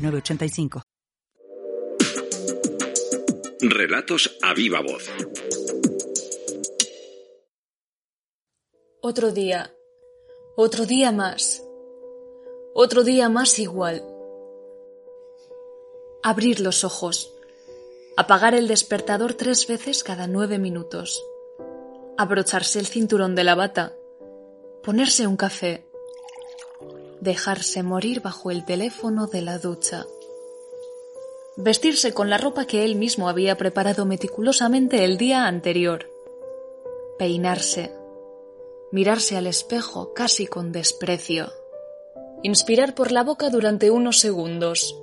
906985. Relatos a viva voz. Otro día. Otro día más. Otro día más igual. Abrir los ojos. Apagar el despertador tres veces cada nueve minutos. Abrocharse el cinturón de la bata. Ponerse un café. Dejarse morir bajo el teléfono de la ducha. Vestirse con la ropa que él mismo había preparado meticulosamente el día anterior. Peinarse. Mirarse al espejo casi con desprecio. Inspirar por la boca durante unos segundos.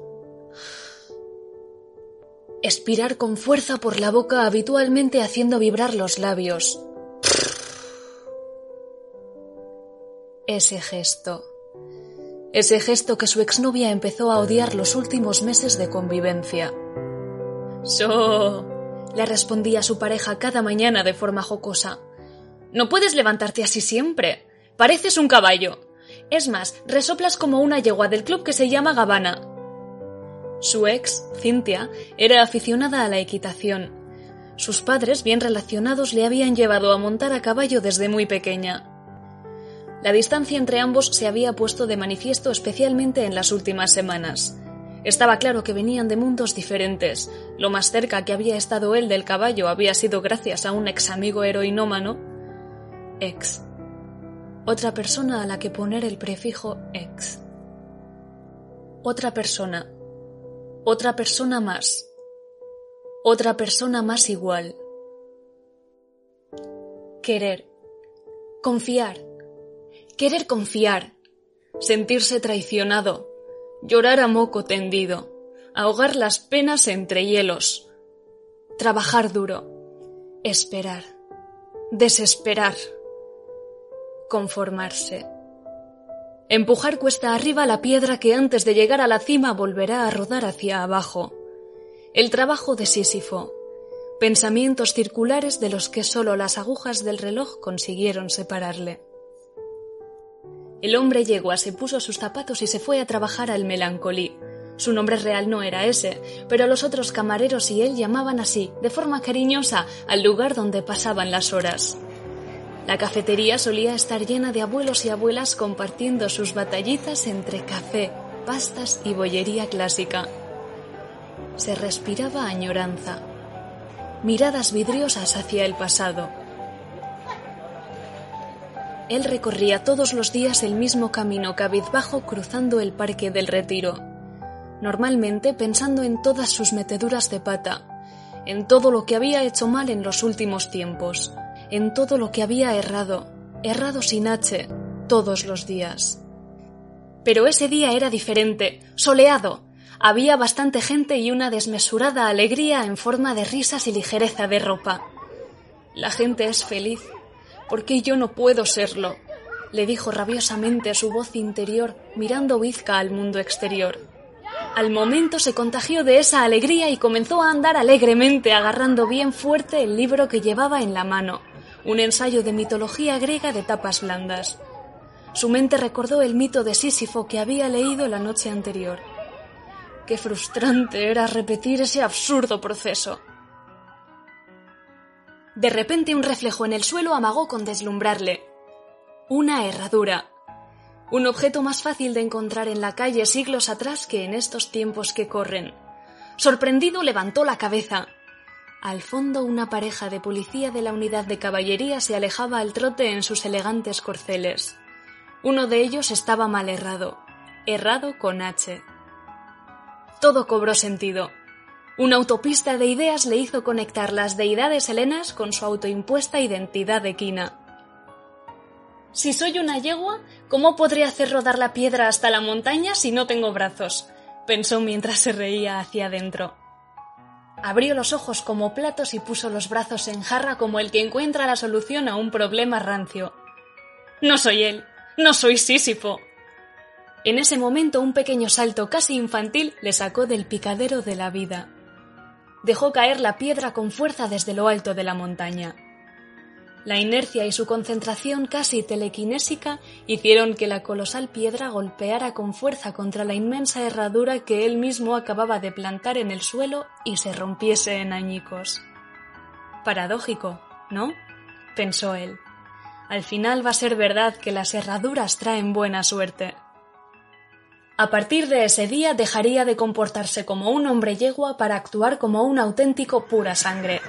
Expirar con fuerza por la boca habitualmente haciendo vibrar los labios. Ese gesto. Ese gesto que su exnovia empezó a odiar los últimos meses de convivencia. So, le respondía su pareja cada mañana de forma jocosa. No puedes levantarte así siempre. Pareces un caballo. Es más, resoplas como una yegua del club que se llama Gabana. Su ex, Cintia, era aficionada a la equitación. Sus padres, bien relacionados, le habían llevado a montar a caballo desde muy pequeña. La distancia entre ambos se había puesto de manifiesto especialmente en las últimas semanas. Estaba claro que venían de mundos diferentes. Lo más cerca que había estado él del caballo había sido gracias a un ex amigo heroinómano. Ex. Otra persona a la que poner el prefijo ex. Otra persona. Otra persona más. Otra persona más igual. Querer. Confiar querer confiar, sentirse traicionado, llorar a moco tendido, ahogar las penas entre hielos, trabajar duro, esperar, desesperar, conformarse. Empujar cuesta arriba la piedra que antes de llegar a la cima volverá a rodar hacia abajo. El trabajo de Sísifo. Pensamientos circulares de los que sólo las agujas del reloj consiguieron separarle. El hombre yegua se puso sus zapatos y se fue a trabajar al melancolí. Su nombre real no era ese, pero los otros camareros y él llamaban así, de forma cariñosa, al lugar donde pasaban las horas. La cafetería solía estar llena de abuelos y abuelas compartiendo sus batallitas entre café, pastas y bollería clásica. Se respiraba añoranza, miradas vidriosas hacia el pasado él recorría todos los días el mismo camino cabizbajo cruzando el parque del retiro, normalmente pensando en todas sus meteduras de pata, en todo lo que había hecho mal en los últimos tiempos, en todo lo que había errado, errado sin H, todos los días. Pero ese día era diferente, soleado. Había bastante gente y una desmesurada alegría en forma de risas y ligereza de ropa. La gente es feliz, ¿Por qué yo no puedo serlo? le dijo rabiosamente su voz interior, mirando Vizca al mundo exterior. Al momento se contagió de esa alegría y comenzó a andar alegremente, agarrando bien fuerte el libro que llevaba en la mano, un ensayo de mitología griega de tapas blandas. Su mente recordó el mito de Sísifo que había leído la noche anterior. Qué frustrante era repetir ese absurdo proceso. De repente un reflejo en el suelo amagó con deslumbrarle. Una herradura. Un objeto más fácil de encontrar en la calle siglos atrás que en estos tiempos que corren. Sorprendido levantó la cabeza. Al fondo una pareja de policía de la unidad de caballería se alejaba al trote en sus elegantes corceles. Uno de ellos estaba mal errado, errado con H. Todo cobró sentido. Una autopista de ideas le hizo conectar las deidades helenas con su autoimpuesta identidad equina. Si soy una yegua, ¿cómo podré hacer rodar la piedra hasta la montaña si no tengo brazos? pensó mientras se reía hacia adentro. Abrió los ojos como platos y puso los brazos en jarra como el que encuentra la solución a un problema rancio. No soy él, no soy Sísifo. En ese momento un pequeño salto casi infantil le sacó del picadero de la vida. Dejó caer la piedra con fuerza desde lo alto de la montaña. La inercia y su concentración casi telequinésica hicieron que la colosal piedra golpeara con fuerza contra la inmensa herradura que él mismo acababa de plantar en el suelo y se rompiese en añicos. Paradójico, ¿no? pensó él. Al final va a ser verdad que las herraduras traen buena suerte. A partir de ese día dejaría de comportarse como un hombre yegua para actuar como un auténtico pura sangre,